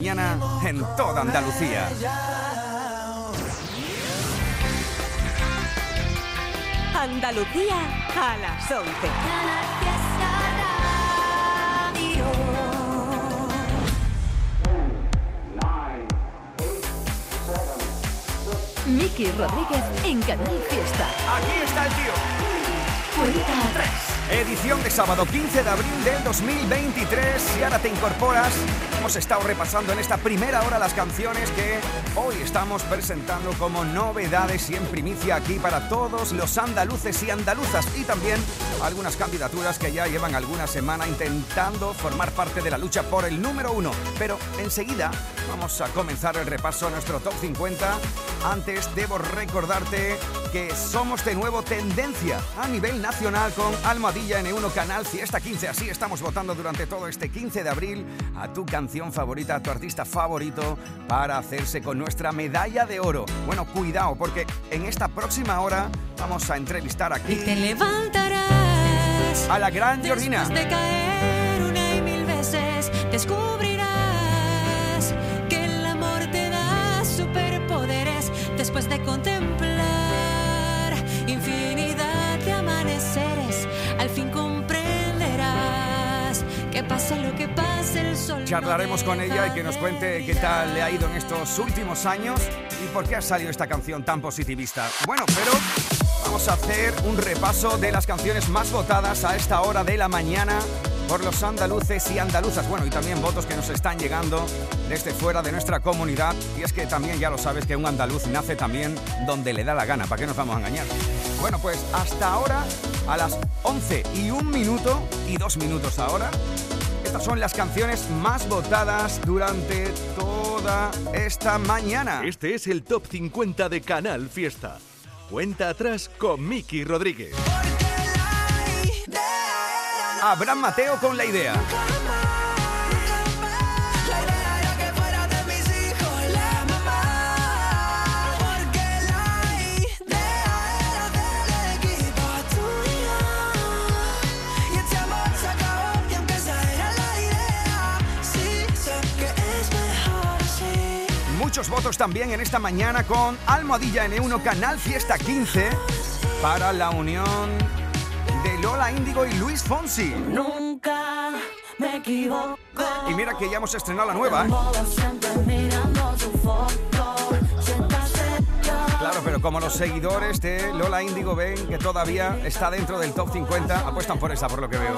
Mañana en toda Andalucía. Andalucía a las 11. Miki Rodríguez en Canal Fiesta. Aquí está el tío. Cuenta atrás. Edición de sábado 15 de abril del 2023. Si ahora te incorporas, hemos estado repasando en esta primera hora las canciones que hoy estamos presentando como novedades y en primicia aquí para todos los andaluces y andaluzas y también algunas candidaturas que ya llevan alguna semana intentando formar parte de la lucha por el número uno. Pero enseguida vamos a comenzar el repaso a nuestro top 50. Antes debo recordarte que somos de nuevo tendencia a nivel nacional con Almohadilla N1 Canal Fiesta 15. Así estamos votando durante todo este 15 de abril a tu canción favorita, a tu artista favorito para hacerse con nuestra medalla de oro. Bueno, cuidado porque en esta próxima hora vamos a entrevistar Y aquí te levantarás. a la gran Georgina. Después de caer una y mil veces, descubrirás Después de contemplar infinidad de amaneceres, al fin comprenderás que pase lo que pase, el sol. no Charlaremos con deja ella y que nos cuente qué tal le ha ido en estos últimos años y por qué ha salido esta canción tan positivista. Bueno, pero vamos a hacer un repaso de las canciones más votadas a esta hora de la mañana por los andaluces y andaluzas. Bueno, y también votos que nos están llegando desde fuera de nuestra comunidad. Y es que también ya lo sabes que un andaluz nace también donde le da la gana. ¿Para qué nos vamos a engañar? Bueno, pues hasta ahora, a las 11 y un minuto y dos minutos ahora, estas son las canciones más votadas durante toda esta mañana. Este es el Top 50 de Canal Fiesta. Cuenta atrás con Miki Rodríguez. Abraham Mateo con la idea. Muchos votos también en esta mañana con Almohadilla N1 Canal Fiesta 15 para la unión de Lola Índigo y Luis Fonsi. Nunca me equivoco. Y mira que ya hemos estrenado la nueva. ¿eh? Claro, pero como los seguidores de Lola Índigo ven que todavía está dentro del top 50, apuestan por esa, por lo que veo.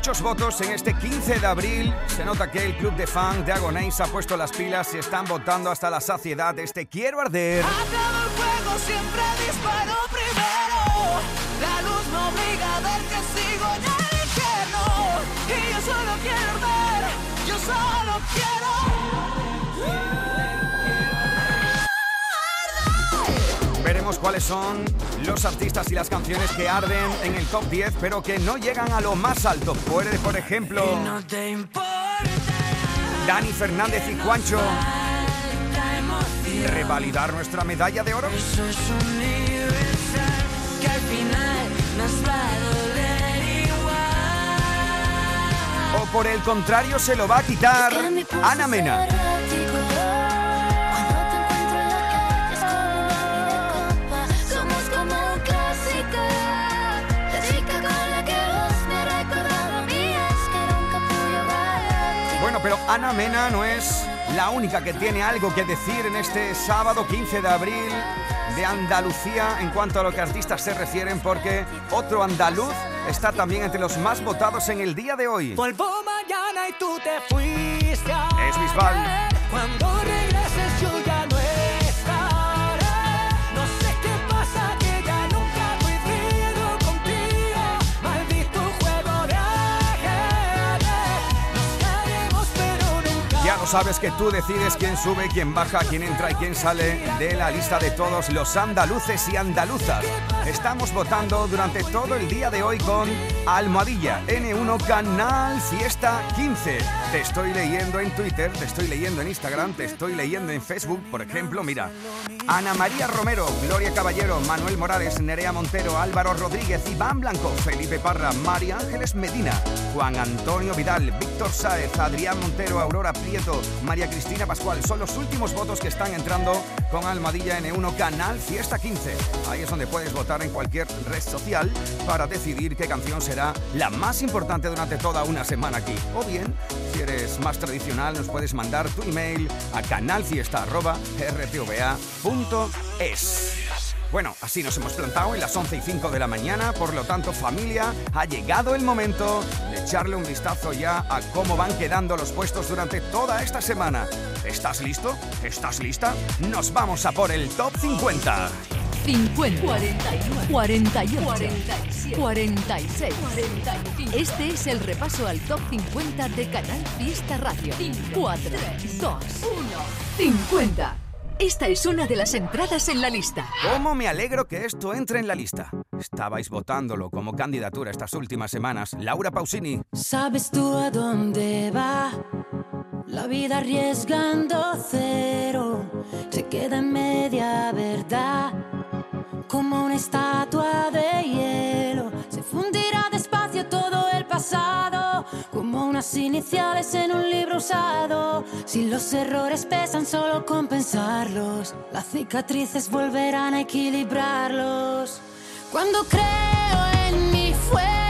Muchos votos en este 15 de abril. Se nota que el club de fan de Agonéis ha puesto las pilas y están votando hasta la saciedad este Quiero Arder. La luz que sigo. Y yo solo quiero. Cuáles son los artistas y las canciones que arden en el top 10, pero que no llegan a lo más alto. Puede, por ejemplo. Dani Fernández y Juancho revalidar nuestra medalla de oro. Eso es universal, que al final nos va a doler igual. O por el contrario, se lo va a quitar Ana Mena. Pero Ana Mena no es la única que tiene algo que decir en este sábado 15 de abril de Andalucía en cuanto a lo que artistas se refieren, porque otro andaluz está también entre los más votados en el día de hoy. Vuelvo mañana y tú te fuiste. Es Bisbal. Cuando sabes que tú decides quién sube, quién baja, quién entra y quién sale de la lista de todos los andaluces y andaluzas. Estamos votando durante todo el día de hoy con Almohadilla N1 Canal Fiesta 15. Te estoy leyendo en Twitter, te estoy leyendo en Instagram, te estoy leyendo en Facebook, por ejemplo, mira. Ana María Romero, Gloria Caballero, Manuel Morales, Nerea Montero, Álvaro Rodríguez, Iván Blanco, Felipe Parra, María Ángeles Medina, Juan Antonio Vidal, Víctor Sáez, Adrián Montero, Aurora Prieto, María Cristina Pascual. Son los últimos votos que están entrando con Almadilla N1 Canal Fiesta 15. Ahí es donde puedes votar en cualquier red social para decidir qué canción será la más importante durante toda una semana aquí. O bien, si eres más tradicional, nos puedes mandar tu email a canalfiesta.rtva.es. Bueno, así nos hemos plantado en las 11 y 5 de la mañana, por lo tanto familia, ha llegado el momento de echarle un vistazo ya a cómo van quedando los puestos durante toda esta semana. ¿Estás listo? ¿Estás lista? Nos vamos a por el top 50. 50, 41, 48, 47, 46, 45. Este es el repaso al top 50 de Canal Fiesta Radio. 4, 2, 1, 50. Esta es una de las entradas en la lista. ¿Cómo me alegro que esto entre en la lista? Estabais votándolo como candidatura estas últimas semanas. Laura Pausini, ¿Sabes tú a dónde va? La vida arriesgando cero se queda en media verdad. Como una estatua de hielo unas iniciales en un libro usado. Si los errores pesan, solo compensarlos. Las cicatrices volverán a equilibrarlos. Cuando creo en mi fuerza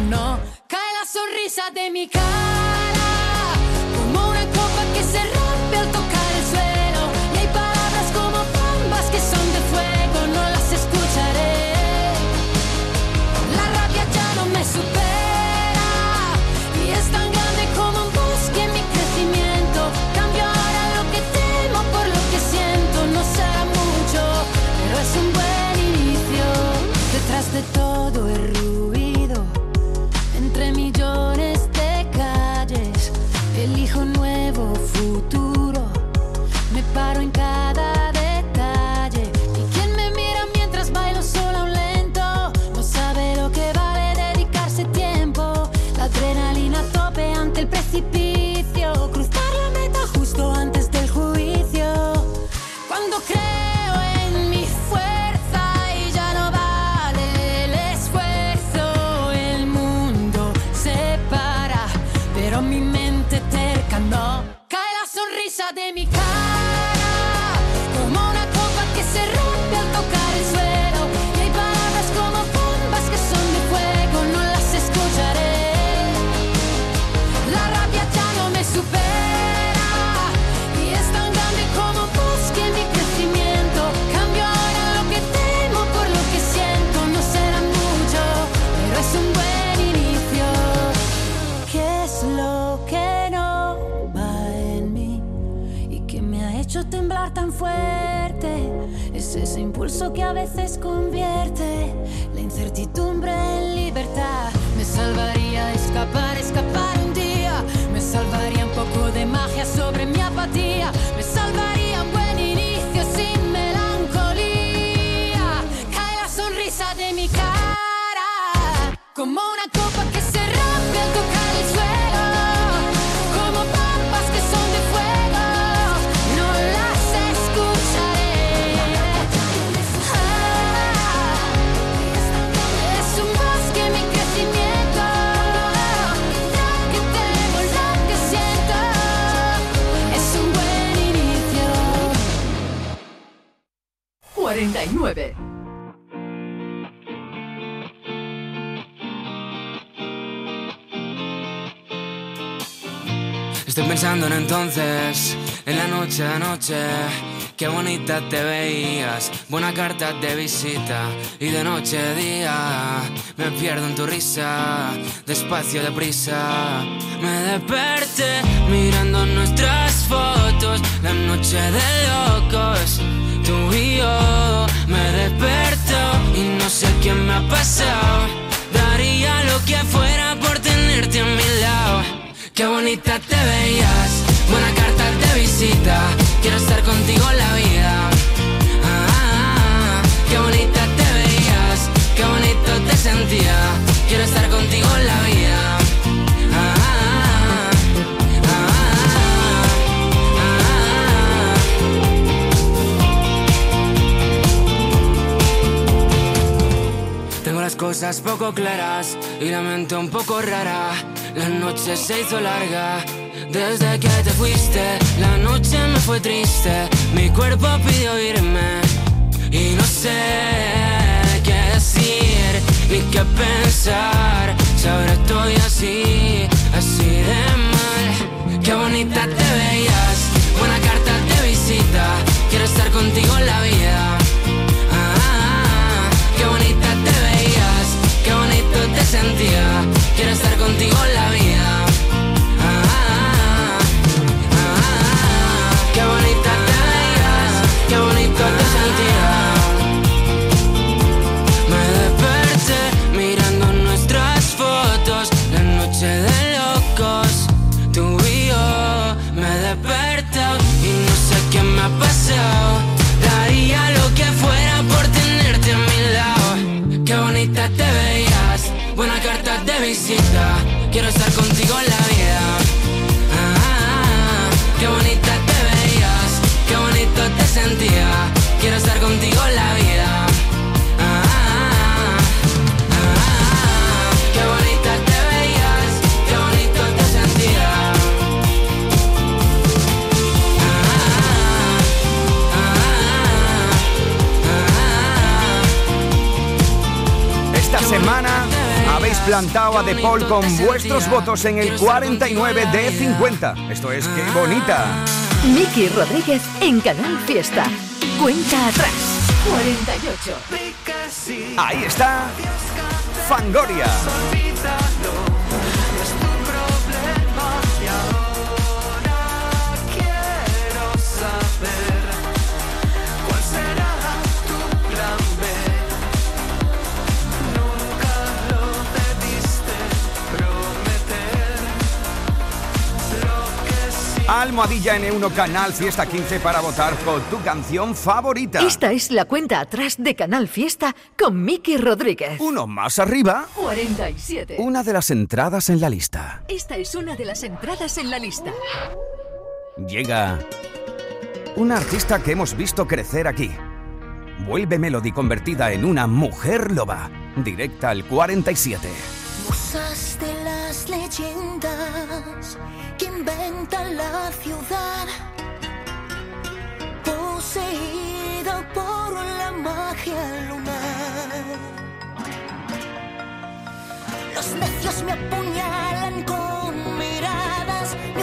no. Cae la sonrisa de mi cara, como una copa que se rompe al tocar de todo el ruido, entre millones de calles, elijo un nuevo futuro. Me paro en cada detalle. Y quien me mira mientras bailo sola un lento no sabe lo que vale dedicarse tiempo. La adrenalina tope ante el precipicio. Impulso que a veces convierte la incertidumbre en libertad. Me salvaría escapar, escapar un día. Me salvaría un poco de magia sobre mi apatía. 49. Estoy pensando en entonces, en la noche de anoche. Qué bonita te veías, buena carta de visita. Y de noche a día, me pierdo en tu risa, despacio, deprisa. Me desperté mirando nuestras fotos, la noche de locos. Tú y yo, me desperto y no sé qué me ha pasado. Daría lo que fuera por tenerte a mi lado. Qué bonita te veías, buena carta de visita. Quiero estar contigo la vida. Ah, ah, ah. qué bonita te veías, qué bonito te sentía. Quiero estar contigo la vida. Cosas poco claras y la mente un poco rara. La noche se hizo larga. Desde que te fuiste, la noche me fue triste. Mi cuerpo pidió irme y no sé qué decir ni qué pensar. Si ahora estoy así, así de mal. Qué bonita te veías, buena carta de visita. Quiero estar contigo en la vida. Te sentía. Quiero estar contigo la vida. Habéis plantado a De Paul con vuestros votos en el 49 de 50. Esto es Qué Bonita. Miki Rodríguez en Canal Fiesta. Cuenta atrás. 48. Ahí está Fangoria. Almohadilla N1 Canal Fiesta 15 para votar por tu canción favorita. Esta es la cuenta atrás de Canal Fiesta con Miki Rodríguez. Uno más arriba, 47. una de las entradas en la lista. Esta es una de las entradas en la lista. Llega una artista que hemos visto crecer aquí. Vuelve Melody convertida en una mujer loba. Directa al 47. Musas de las leyendas que inventan la ciudad, poseída por la magia lunar. Los necios me apuñalan con miradas, me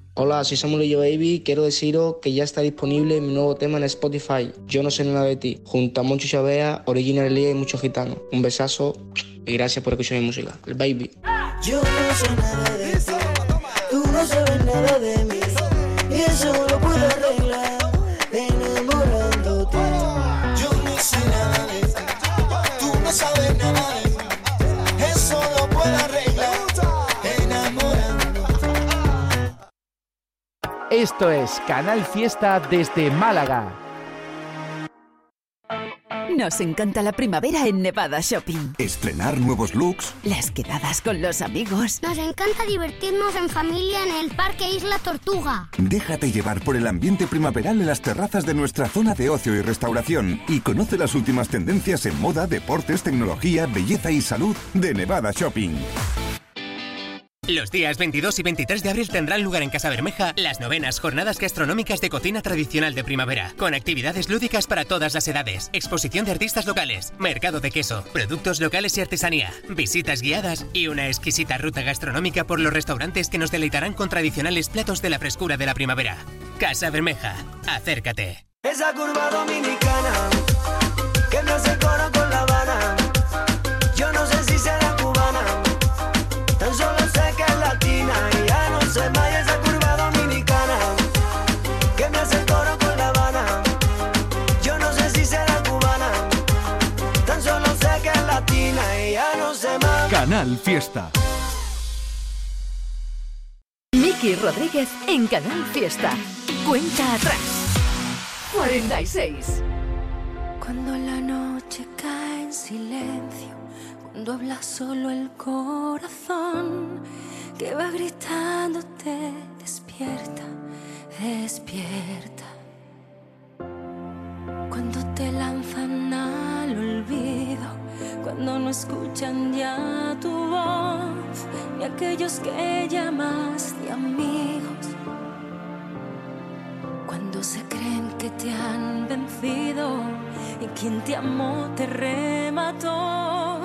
Hola, soy Samuel Yo Baby. Quiero deciros que ya está disponible mi nuevo tema en Spotify. Yo no sé nada de ti. Junto a Moncho Chavea, Original y muchos gitanos. Un besazo y gracias por escuchar mi música. El Baby. Yo no sé nada de ti, tú no sabes nada de Esto es Canal Fiesta desde Málaga. Nos encanta la primavera en Nevada Shopping. Estrenar nuevos looks. Las quedadas con los amigos. Nos encanta divertirnos en familia en el Parque Isla Tortuga. Déjate llevar por el ambiente primaveral en las terrazas de nuestra zona de ocio y restauración y conoce las últimas tendencias en moda, deportes, tecnología, belleza y salud de Nevada Shopping. Los días 22 y 23 de abril tendrán lugar en Casa Bermeja las novenas jornadas gastronómicas de cocina tradicional de primavera, con actividades lúdicas para todas las edades, exposición de artistas locales, mercado de queso, productos locales y artesanía, visitas guiadas y una exquisita ruta gastronómica por los restaurantes que nos deleitarán con tradicionales platos de la frescura de la primavera. Casa Bermeja, acércate. Esa curva dominicana Canal Fiesta. Miki Rodríguez en Canal Fiesta. Cuenta atrás. 46. Cuando la noche cae en silencio, cuando habla solo el corazón, que va gritándote, despierta, despierta. Cuando te lanzan al olvido, cuando no escuchan ya tu voz, ni aquellos que llamas de amigos. Cuando se creen que te han vencido y quien te amó te remató,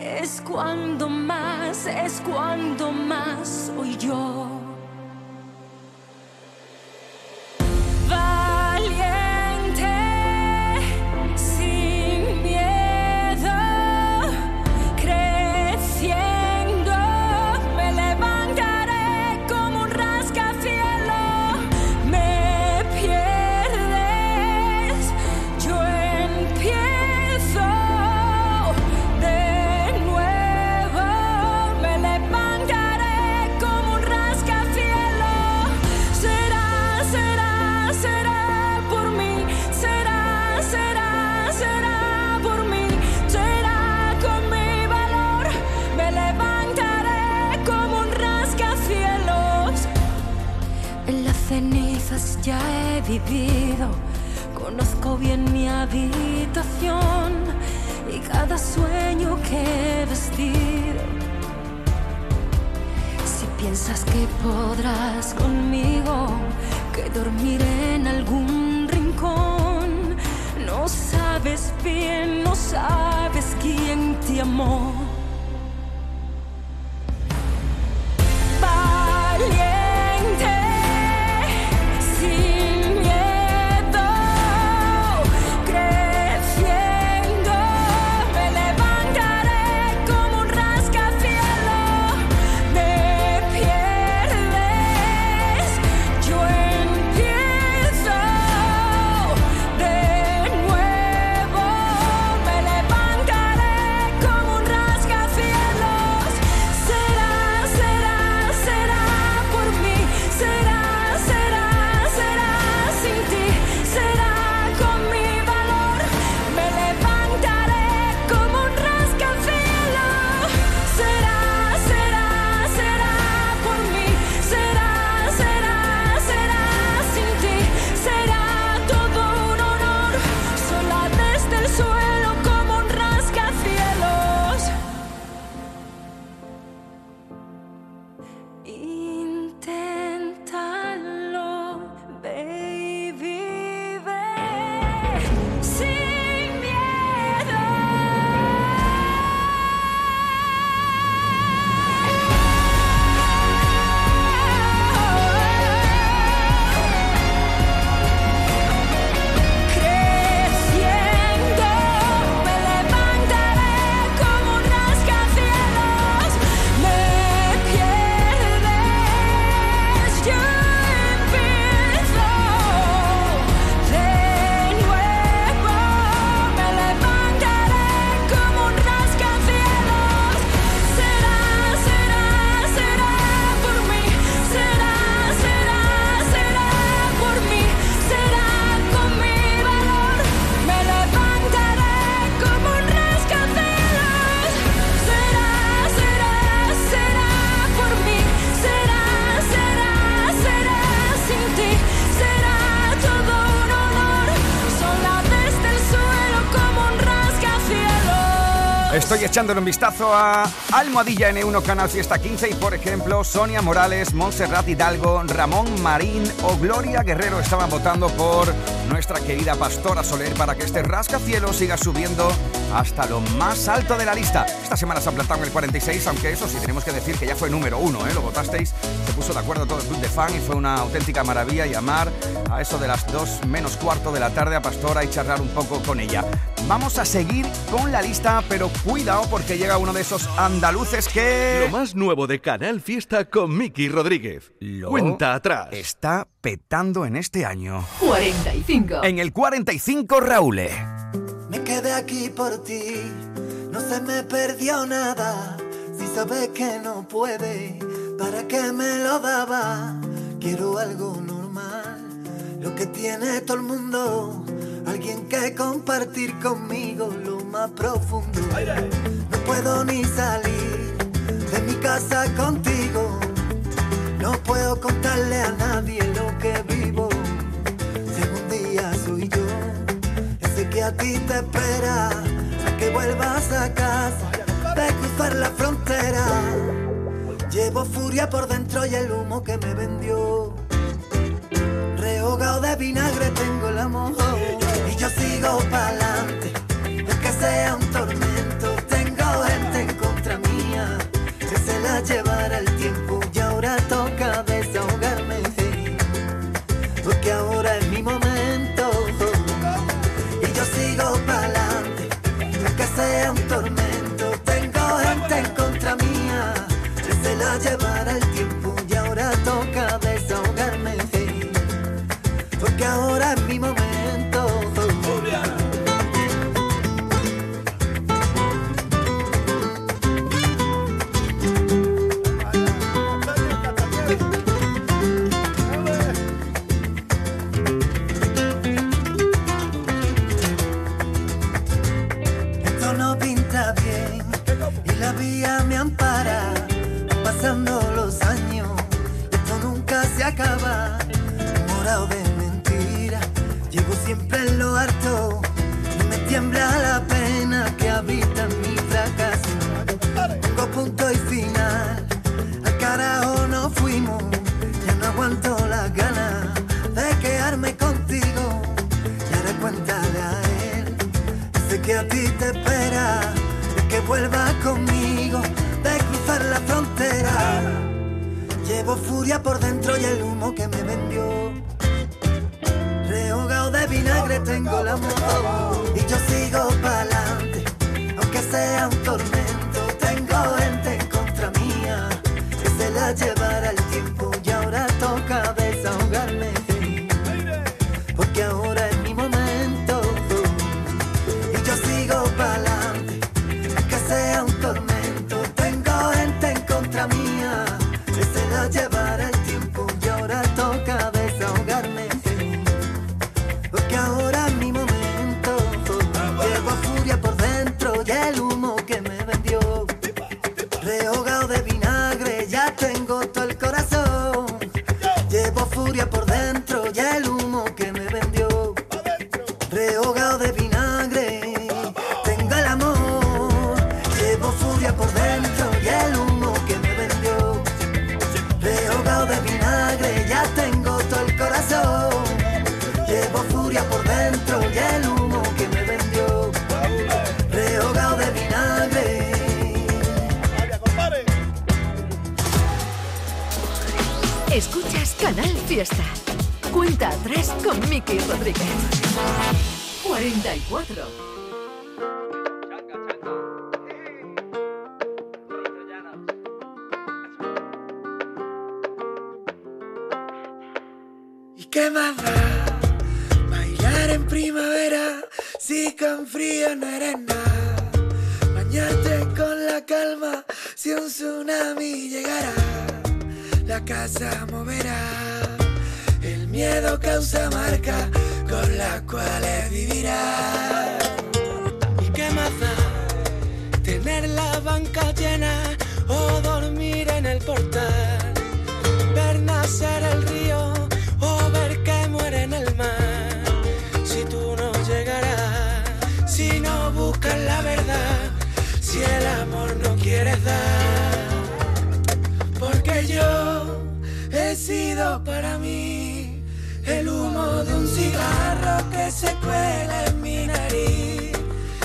es cuando más, es cuando más soy yo. Valiente, echándole un vistazo a Almohadilla N1 Canal Fiesta 15 y por ejemplo Sonia Morales, Montserrat Hidalgo, Ramón Marín o Gloria Guerrero estaban votando por nuestra querida Pastora Soler para que este rascacielos siga subiendo hasta lo más alto de la lista. Esta semana se ha plantado en el 46, aunque eso sí tenemos que decir que ya fue número uno, ¿eh? lo votasteis, se puso de acuerdo todo el club de fan y fue una auténtica maravilla llamar a eso de las dos menos cuarto de la tarde a Pastora y charlar un poco con ella. Vamos a seguir con la lista, pero cuidado porque llega uno de esos andaluces que... Lo más nuevo de Canal Fiesta con Miki Rodríguez. Lo Cuenta atrás. Está petando en este año. 45. En el 45, Raúl. Me quedé aquí por ti, no se me perdió nada. Si sabes que no puede, ¿para qué me lo daba? Quiero algo normal, lo que tiene todo el mundo. Alguien que compartir conmigo lo más profundo. No puedo ni salir de mi casa contigo. No puedo contarle a nadie lo que vivo. Si algún día soy yo ese que a ti te espera, a que vuelvas a casa, de cruzar la frontera. Llevo furia por dentro y el humo que me vendió. De vinagre tengo el amor y yo sigo pa'lante, aunque sea un tormento. Tengo gente en contra mía que se la llevará el tiempo y ahora toca desahogarme. Porque ahora es mi momento y yo sigo pa'lante, aunque sea un tormento. Tengo gente en contra mía que se la llevará ¿Y qué más da? Bailar en primavera si con frío no eres nada. Bañarte con la calma si un tsunami llegara. La casa moverá. El miedo causa marca con las cuales vivirá. ¿Y qué más da? Tener la banca llena o dormir en el portal. Ver nacer el río la verdad si el amor no quieres dar. Porque yo he sido para mí el humo de un cigarro que se cuela en mi nariz,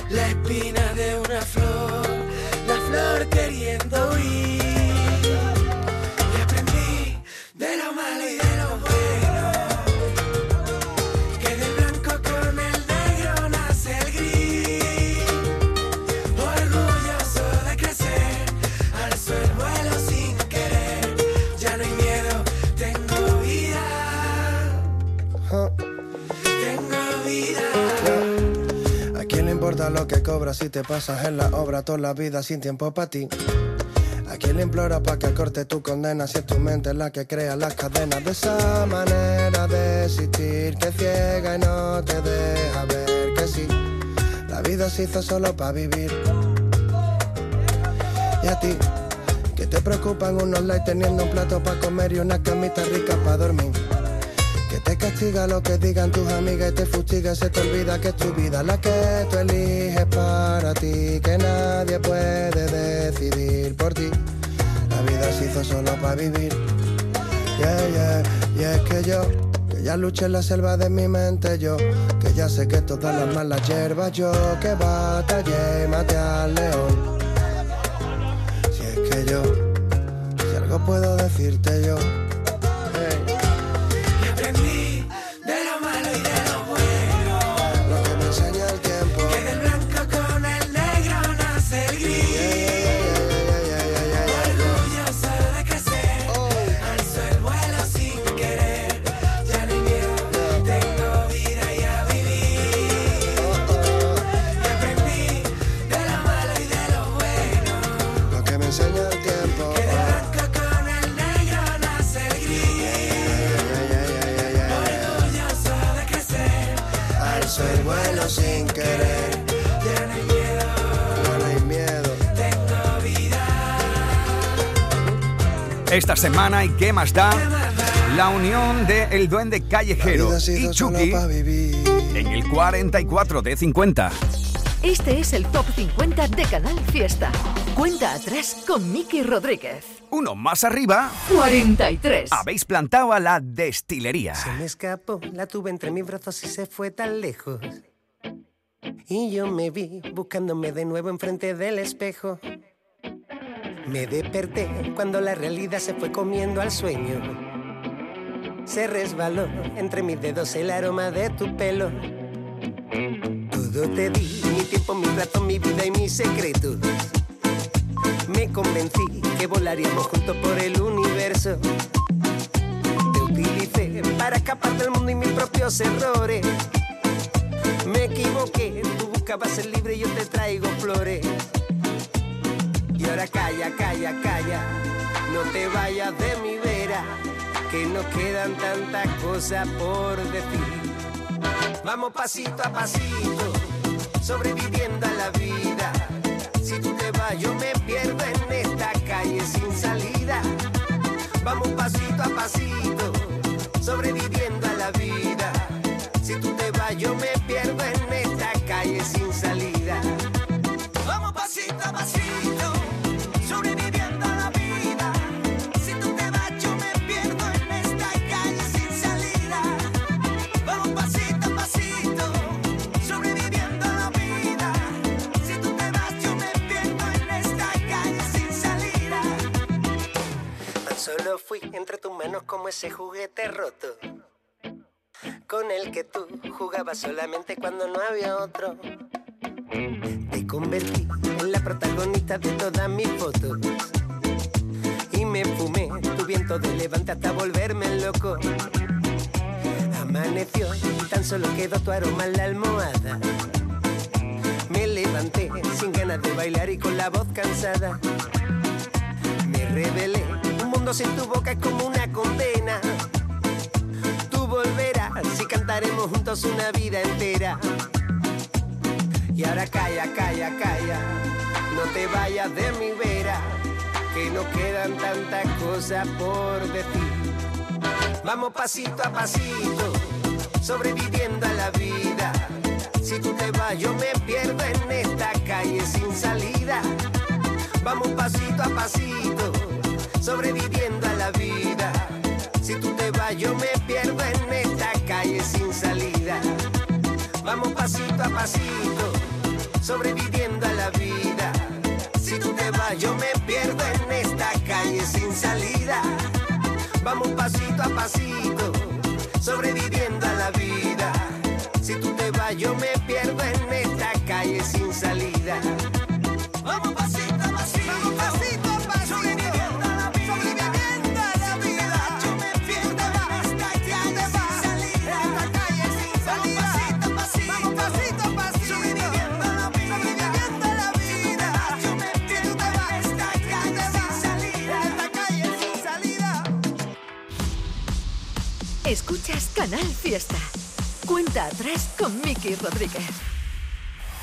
la espina de una flor, la flor queriendo huir. Si te pasas en la obra toda la vida sin tiempo para ti? ¿A quién le implora para que corte tu condena si es tu mente la que crea las cadenas de esa manera de existir que ciega y no te deja ver que sí? La vida se hizo solo para vivir. Y a ti, que te preocupan unos likes teniendo un plato para comer y una camita rica para dormir. Castiga lo que digan tus amigas y te fustiga, se te olvida que es tu vida la que tú eliges para ti, que nadie puede decidir por ti. La vida se hizo solo para vivir. Yeah, yeah. Y es que yo, que ya luché en la selva de mi mente, yo, que ya sé que todas las malas hierbas, yo, que batallé y maté al león. Si es que yo, si algo puedo decirte yo. Esta semana, ¿y qué más da? La unión de El Duende Callejero y Chucky en el 44 de 50. Este es el Top 50 de Canal Fiesta. Cuenta atrás con Miki Rodríguez. Uno más arriba, 43. habéis plantado a la destilería. Se me escapó, la tuve entre mis brazos y se fue tan lejos. Y yo me vi buscándome de nuevo enfrente del espejo. Me desperté cuando la realidad se fue comiendo al sueño. Se resbaló entre mis dedos el aroma de tu pelo. Todo te di, mi tiempo, mi rato, mi vida y mis secretos. Me convencí que volaríamos juntos por el universo. Te utilicé para escapar del mundo y mis propios errores. Me equivoqué, tú buscabas ser libre y yo te traigo flores. Calla, calla, calla, no te vayas de mi vera, que nos quedan tantas cosas por decir. Vamos pasito a pasito, sobreviviendo a la vida. Si tú te vas, yo me pierdo en esta calle sin salida. Vamos pasito a pasito, sobreviviendo a la vida. Si tú te vas, yo me entre tus manos como ese juguete roto. Con el que tú jugabas solamente cuando no había otro. Te convertí en la protagonista de todas mis fotos. Y me fumé tu viento de levante hasta volverme loco. Amaneció, tan solo quedó tu aroma en la almohada. Me levanté sin ganas de bailar y con la voz cansada. Me rebelé, mundo sin tu boca es como una condena. Tú volverás y cantaremos juntos una vida entera. Y ahora calla, calla, calla, no te vayas de mi vera, que nos quedan tantas cosas por decir. Vamos pasito a pasito, sobreviviendo a la vida. Si tú te vas, yo me pierdo en esta sobreviviendo a la vida. Si tú te vas, yo me pierdo en esta calle sin salida. Vamos Cuenta atrás con Miki Rodríguez.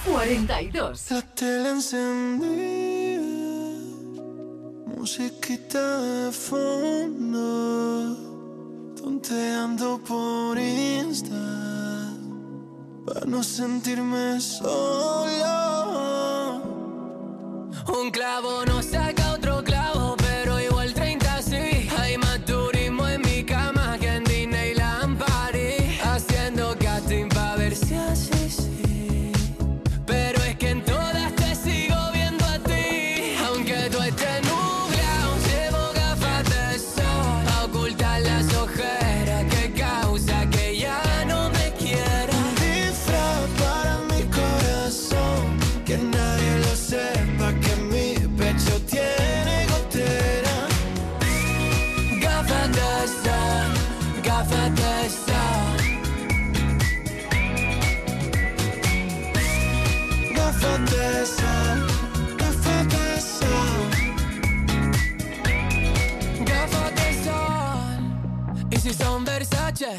42. La tele encendida, musiquita de fondo, tonteando por Insta, para no sentirme solo. Un clavo no saca.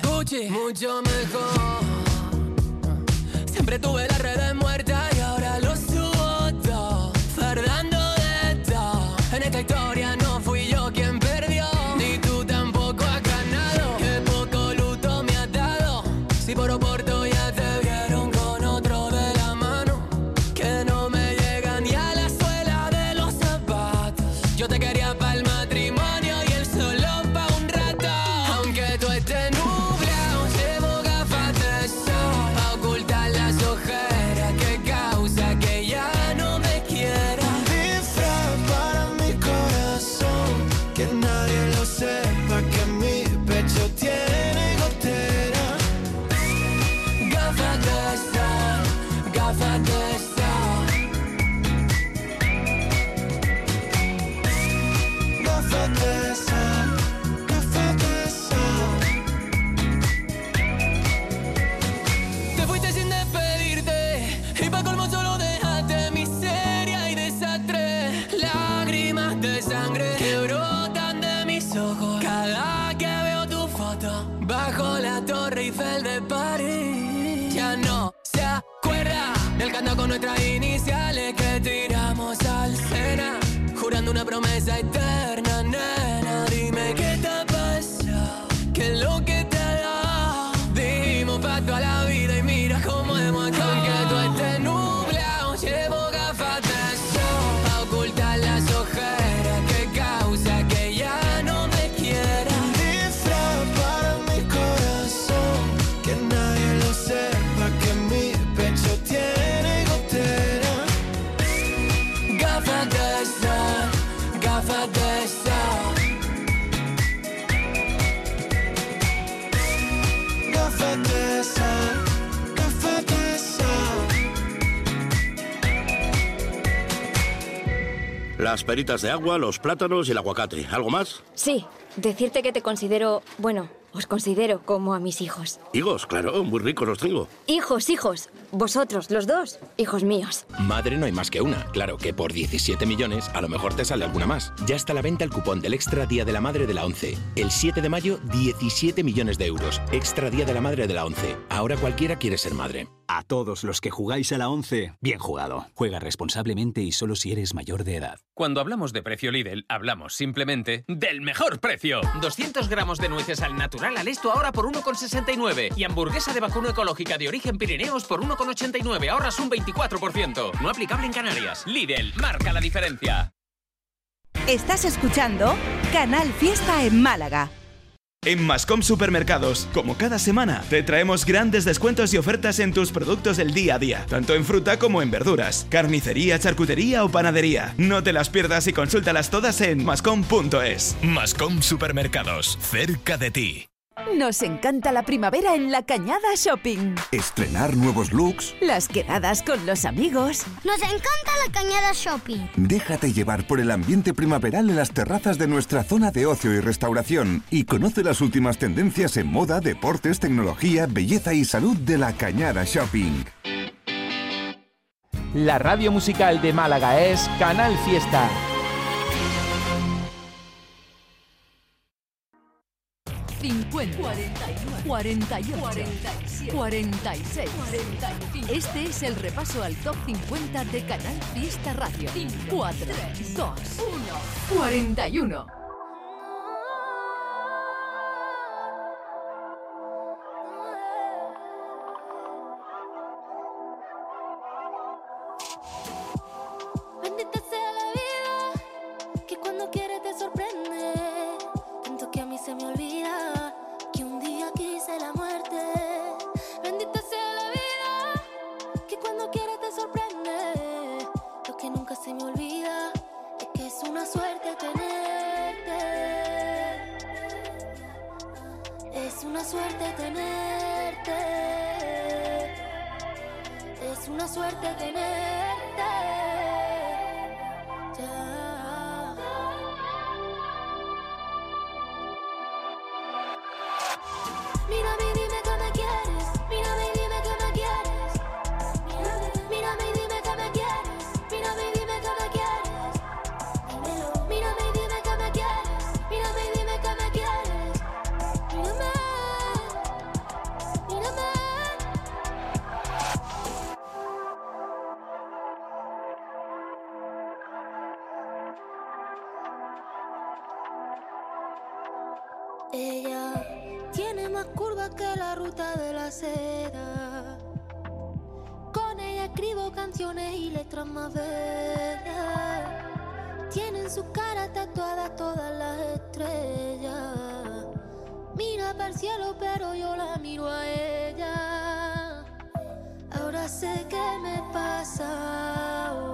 Gucci, mucho mejor. Siempre tuve la red en Las peritas de agua, los plátanos y el aguacate. ¿Algo más? Sí, decirte que te considero, bueno, os considero como a mis hijos. Hijos, claro, muy ricos los tengo. Hijos, hijos. Vosotros, los dos, hijos míos. Madre no hay más que una. Claro que por 17 millones a lo mejor te sale alguna más. Ya está a la venta el cupón del Extra Día de la Madre de la 11. El 7 de mayo, 17 millones de euros. Extra Día de la Madre de la 11. Ahora cualquiera quiere ser madre. A todos los que jugáis a la 11, bien jugado. Juega responsablemente y solo si eres mayor de edad. Cuando hablamos de precio Lidl, hablamos simplemente del mejor precio. 200 gramos de nueces al natural al esto ahora por 1,69 y hamburguesa de vacuno ecológica de origen Pirineos por 1,89. Ahorras un 24%. No aplicable en Canarias. Lidl, marca la diferencia. Estás escuchando Canal Fiesta en Málaga. En Mascom Supermercados, como cada semana, te traemos grandes descuentos y ofertas en tus productos del día a día, tanto en fruta como en verduras, carnicería, charcutería o panadería. No te las pierdas y consúltalas todas en mascom.es. Mascom Supermercados, cerca de ti. Nos encanta la primavera en la Cañada Shopping. Estrenar nuevos looks. Las quedadas con los amigos. Nos encanta la Cañada Shopping. Déjate llevar por el ambiente primaveral en las terrazas de nuestra zona de ocio y restauración y conoce las últimas tendencias en moda, deportes, tecnología, belleza y salud de la Cañada Shopping. La radio musical de Málaga es Canal Fiesta. Cincuenta, 41, 48, 47, 46, 45. Este es el repaso al top 50 de Canal Fiesta Radio. 4, 2, 1, 41. Canciones y letras más bellas. Tiene en su cara tatuadas todas las estrellas. Mira para el cielo, pero yo la miro a ella. Ahora sé qué me pasa.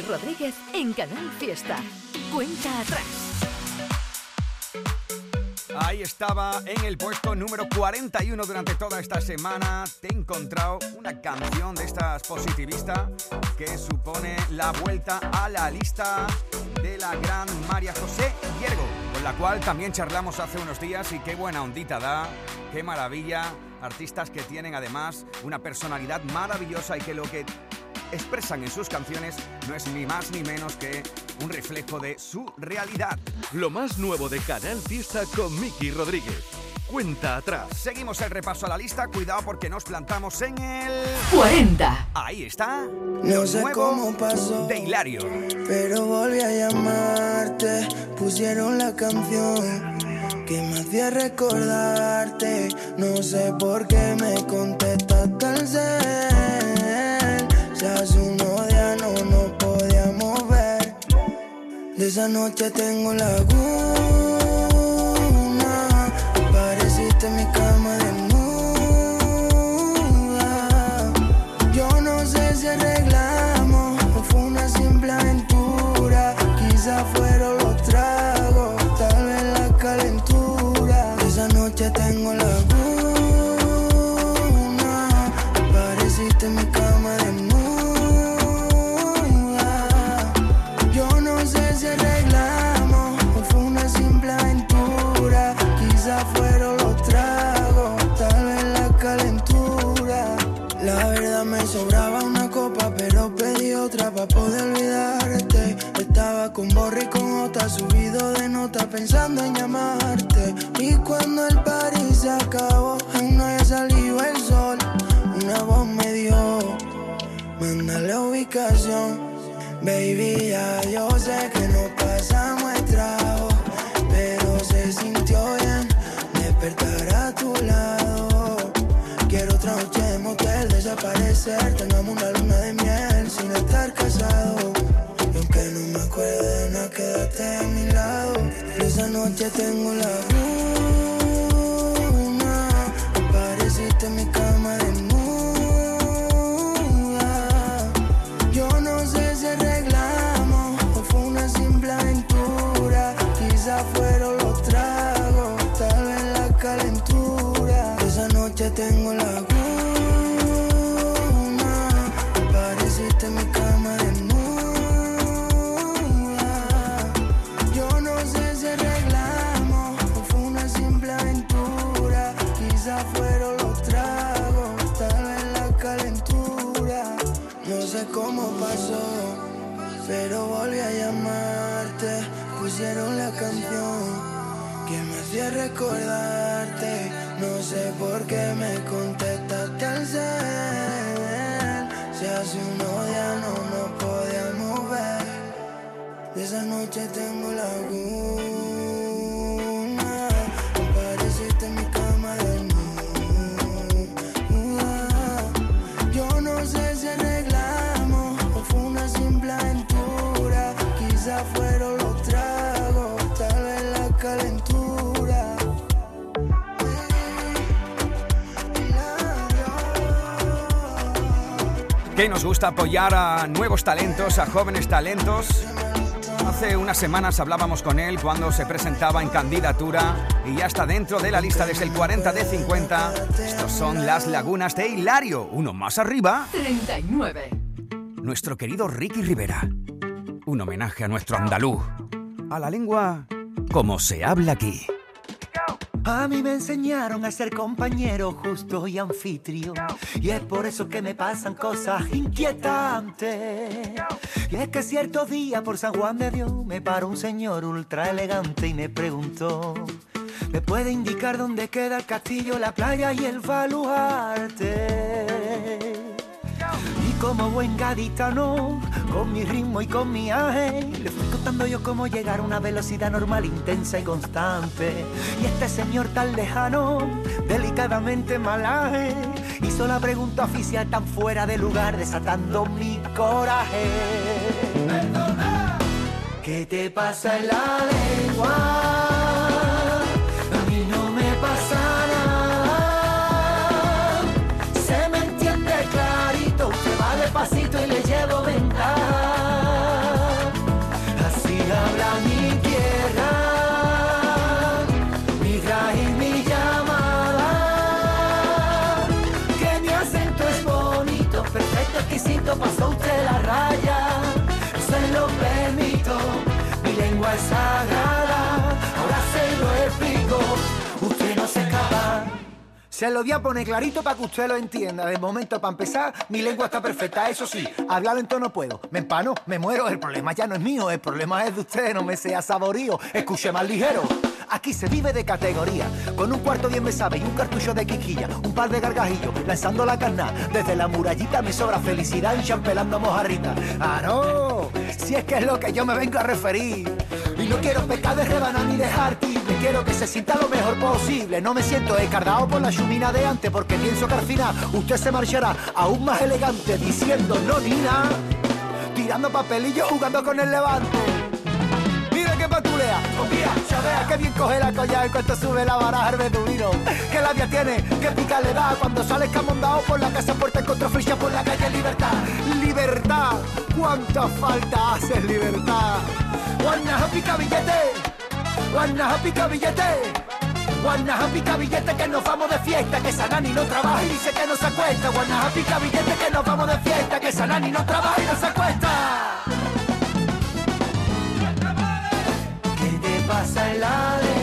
Rodríguez en Canal Fiesta. Cuenta atrás. Ahí estaba en el puesto número 41 durante toda esta semana. Te he encontrado una canción de estas positivistas que supone la vuelta a la lista de la gran María José Hiergo, con la cual también charlamos hace unos días y qué buena ondita da, qué maravilla. Artistas que tienen además una personalidad maravillosa y que lo que expresan en sus canciones no es ni más ni menos que un reflejo de su realidad. Lo más nuevo de Canal Fiesta con Miki Rodríguez. Cuenta atrás. Seguimos el repaso a la lista, cuidado porque nos plantamos en el 40. Ahí está. No sé Nuevo cómo pasó, de Hilario. pero volví a llamarte. Pusieron la canción que me hacía recordarte. No sé por qué me contestaste al cel. Esa noche tengo laguna. Con borri y con otra, subido de nota pensando en llamarte. Y cuando el party se acabó, aún no había salido el sol. Una voz me dio, manda la ubicación. Baby, ya yo sé que no pasamos el trago, pero se sintió bien despertar a tu lado. Quiero otra noche de motel, desaparecer, tengamos una luna de miel sin estar casados. Quédate a mi lado. Esa noche tengo la luna, apareciste en mi cama desnuda. Yo no sé si arreglamos o fue una simple aventura. Quizás fueron los tragos, tal vez la calentura. Esa noche tengo la pasó, pero volví a llamarte. Pusieron la canción que me hacía recordarte. No sé por qué me contestaste al cel. Si hace unos días no nos podíamos ver. De esa noche tengo la luna. Nos gusta apoyar a nuevos talentos, a jóvenes talentos. Hace unas semanas hablábamos con él cuando se presentaba en candidatura y ya está dentro de la lista desde el 40 de 50. Estos son las lagunas de Hilario, uno más arriba. 39. Nuestro querido Ricky Rivera. Un homenaje a nuestro andaluz. A la lengua como se habla aquí. A mí me enseñaron a ser compañero justo y anfitrión. Y es por eso que me pasan cosas inquietantes. Y es que cierto día por San Juan de Dios me paró un señor ultra elegante y me preguntó. ¿Me puede indicar dónde queda el castillo, la playa y el baluarte? Como buen gaditano, con mi ritmo y con mi aje, le fui contando yo cómo llegar a una velocidad normal, intensa y constante. Y este señor tan lejano, delicadamente malaje, hizo la pregunta oficial tan fuera de lugar, desatando mi coraje. ¿Qué te pasa en la lengua? Usted Se lo voy a poner clarito para que usted lo entienda. De momento, para empezar, mi lengua está perfecta. Eso sí, hablar lento no puedo. Me empano, me muero. El problema ya no es mío, el problema es de usted. No me sea saborío. Escuche más ligero. Aquí se vive de categoría, con un cuarto bien me sabe y un cartucho de quiquilla, un par de gargajillos, lanzando la carna. Desde la murallita me sobra felicidad y champelando mojarrita. ¡Ah, no! Si es que es lo que yo me vengo a referir. No quiero pecar de rebanar ni dejar quiero que se sienta lo mejor posible. No me siento escardado por la chumina de antes, porque pienso que al final usted se marchará aún más elegante, diciendo no ni tirando papelillos, jugando con el levante. Mira que patulea, confía, ya vea que bien coge la colla en cuanto sube la baraja el beduino. Que labia tiene, que pica le da cuando sale escamondado por la casa puerta contra frischa por la calle cuánta falta hace libertad. Guanaja pica billete, guanaja pica billete. Guanaja pica billete que nos vamos de fiesta, que Sanani no trabaja y dice que no se acuesta. Guanaja pica billete que nos vamos de fiesta, que Sanani no trabaja y no se acuesta. ¿Qué te pasa en la?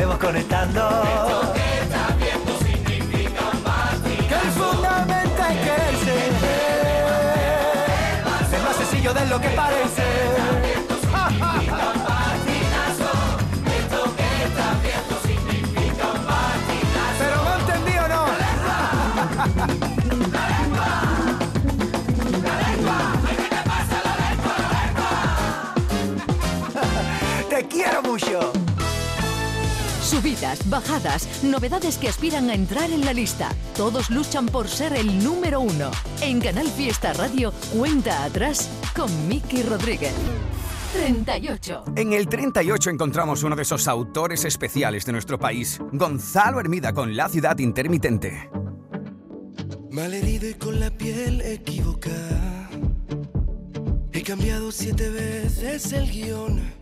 Importante es que acabemos conectando. Que el fundamento es quererse. Es más sencillo de lo que parece. Subidas, bajadas, novedades que aspiran a entrar en la lista. Todos luchan por ser el número uno. En Canal Fiesta Radio, cuenta atrás con Miki Rodríguez. 38. En el 38 encontramos uno de esos autores especiales de nuestro país, Gonzalo Hermida con La ciudad intermitente. Malherido y con la piel equivocada. He cambiado siete veces el guion.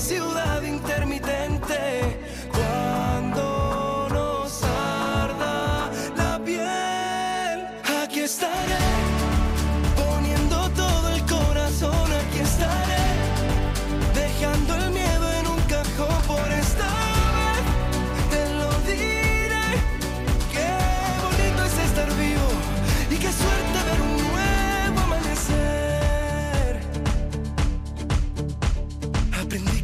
ciudad intermitente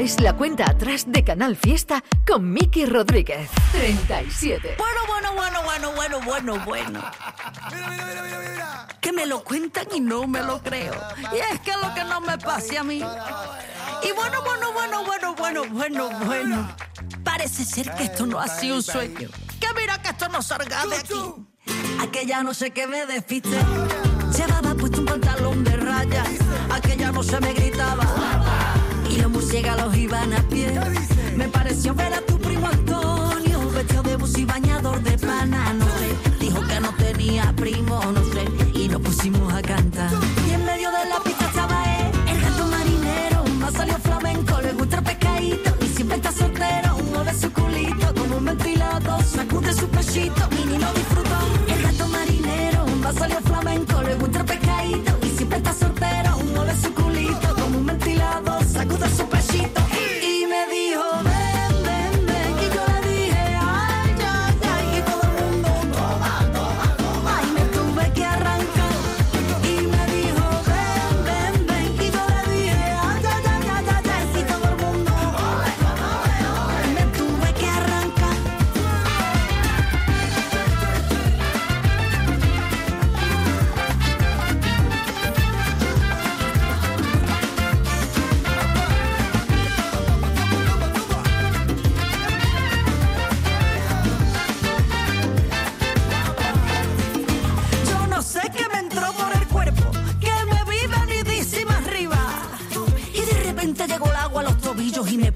Esta es la cuenta atrás de Canal Fiesta con Miki Rodríguez. 37. Bueno, bueno, bueno, bueno, bueno, bueno, bueno. Que me lo cuentan y no me lo creo. Y es que lo que no me pase a mí. Y bueno, bueno, bueno, bueno, bueno, bueno, bueno. Parece ser que esto no ha sido un sueño. Que mira que esto no salga de aquí. Aquella noche que me despiste. Llevaba puesto un pantalón de rayas. Aquella no se me gritaba. Y los murciélagos iban a pie. Me pareció ver a tu primo Antonio, vestido de bus y bañador de pana, no sé. Dijo que no tenía primo, no sé. Y nos pusimos a cantar. Y en medio de la pista estaba él, el gato marinero. Más salió flamenco, le gusta el pescadito. Y siempre está soltero,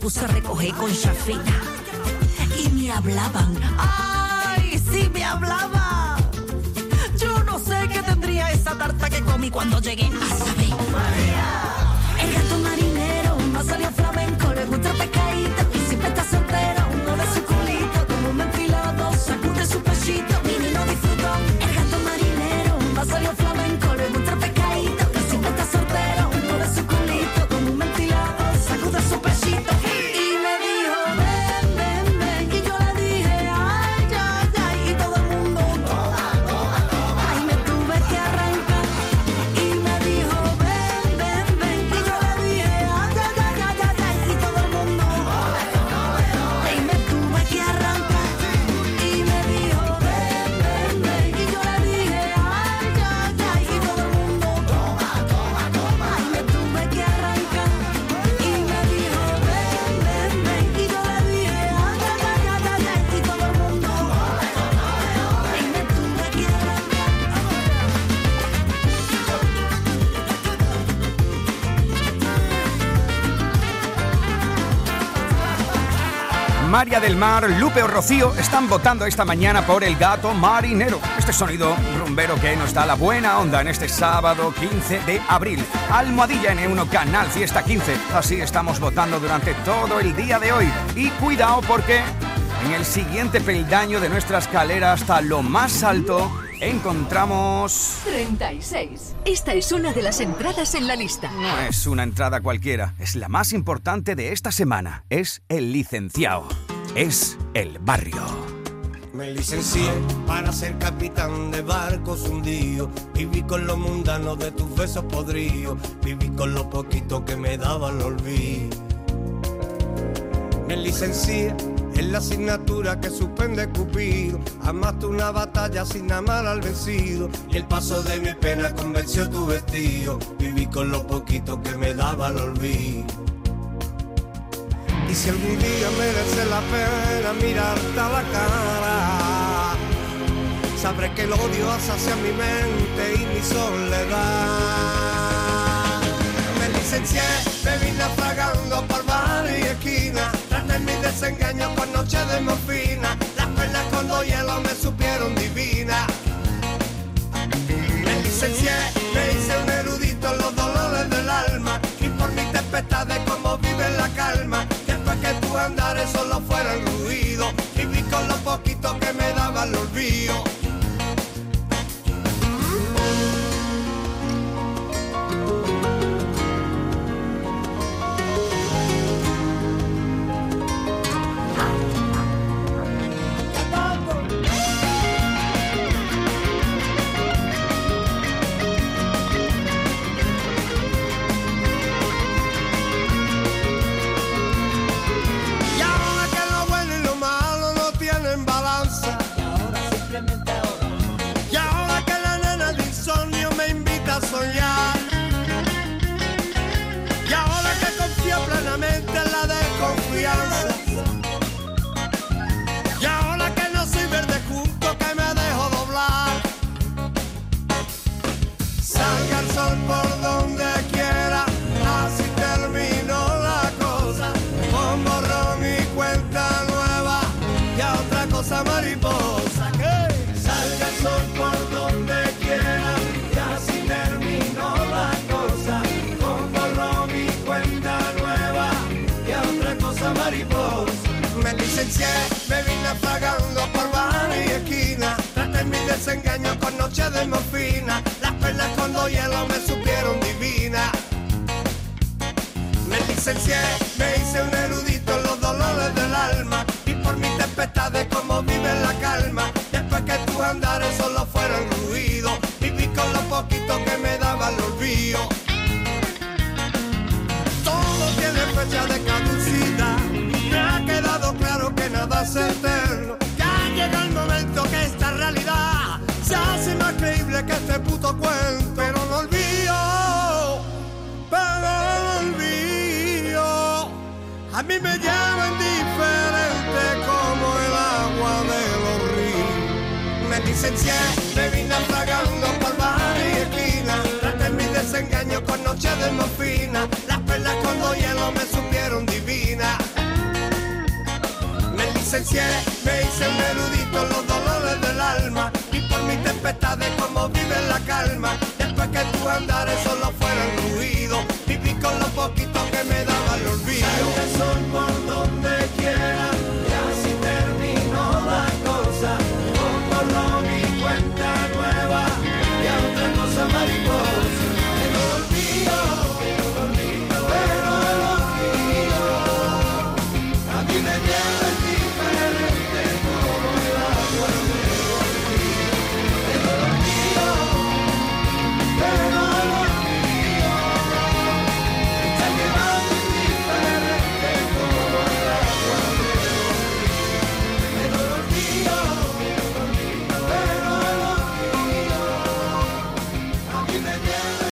puse a con chafita. Y me hablaban, ay, sí me hablaban. Yo no sé qué tendría esa tarta que comí cuando llegué a saber. Mar, Lupe o Rocío están votando esta mañana por el gato marinero. Este sonido rumbero que nos da la buena onda en este sábado 15 de abril. Almohadilla N1 Canal Fiesta 15. Así estamos votando durante todo el día de hoy. Y cuidado porque en el siguiente peldaño de nuestra escalera hasta lo más alto encontramos... 36. Esta es una de las entradas en la lista. No es una entrada cualquiera, es la más importante de esta semana. Es el licenciado. Es el barrio. Me licencié para ser capitán de barcos hundidos. Viví con lo mundano de tus besos podridos. Viví con lo poquito que me daba el olvido. Me licencié en la asignatura que suspende Cupido. Amaste una batalla sin amar al vencido. Y el paso de mi pena convenció tu vestido. Viví con lo poquito que me daba el olvido. Y si algún día merece la pena mirarte a la cara, sabré que el odio hacia mi mente y mi soledad. Me licencié, me vine apagando por bar y esquina, traté mi desengaño con noche de morfina, las penas con dos hielos me supieron divina. Me licencié, me hice un erudito en los dolores del alma y por mi tempestad de Después que tu andares solo fueran ruido, viví con lo poquito que me daba el olvido. Me Me me vine naufragando por bares y esquinas. Traté mi desengaño con noche de morfina. Las perlas con dos hielos me supieron divina. Me licencié, me hice un erudito los dolores del alma. Y por mis tempestades como vive la calma. Después que tus andares solo fueron ruido.